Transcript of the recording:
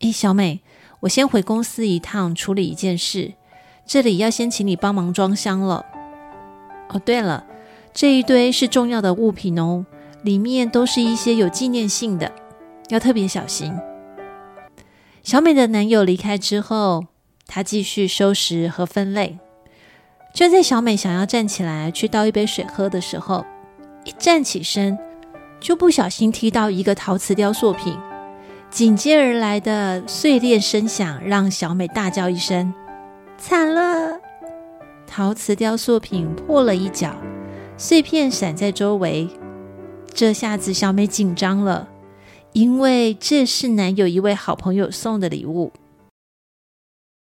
诶，小美，我先回公司一趟处理一件事，这里要先请你帮忙装箱了。哦，对了，这一堆是重要的物品哦，里面都是一些有纪念性的，要特别小心。小美的男友离开之后，她继续收拾和分类。就在小美想要站起来去倒一杯水喝的时候，一站起身，就不小心踢到一个陶瓷雕塑品。紧接而来的碎裂声响让小美大叫一声：“惨了！”陶瓷雕塑品破了一角，碎片散在周围。这下子小美紧张了，因为这是男友一位好朋友送的礼物。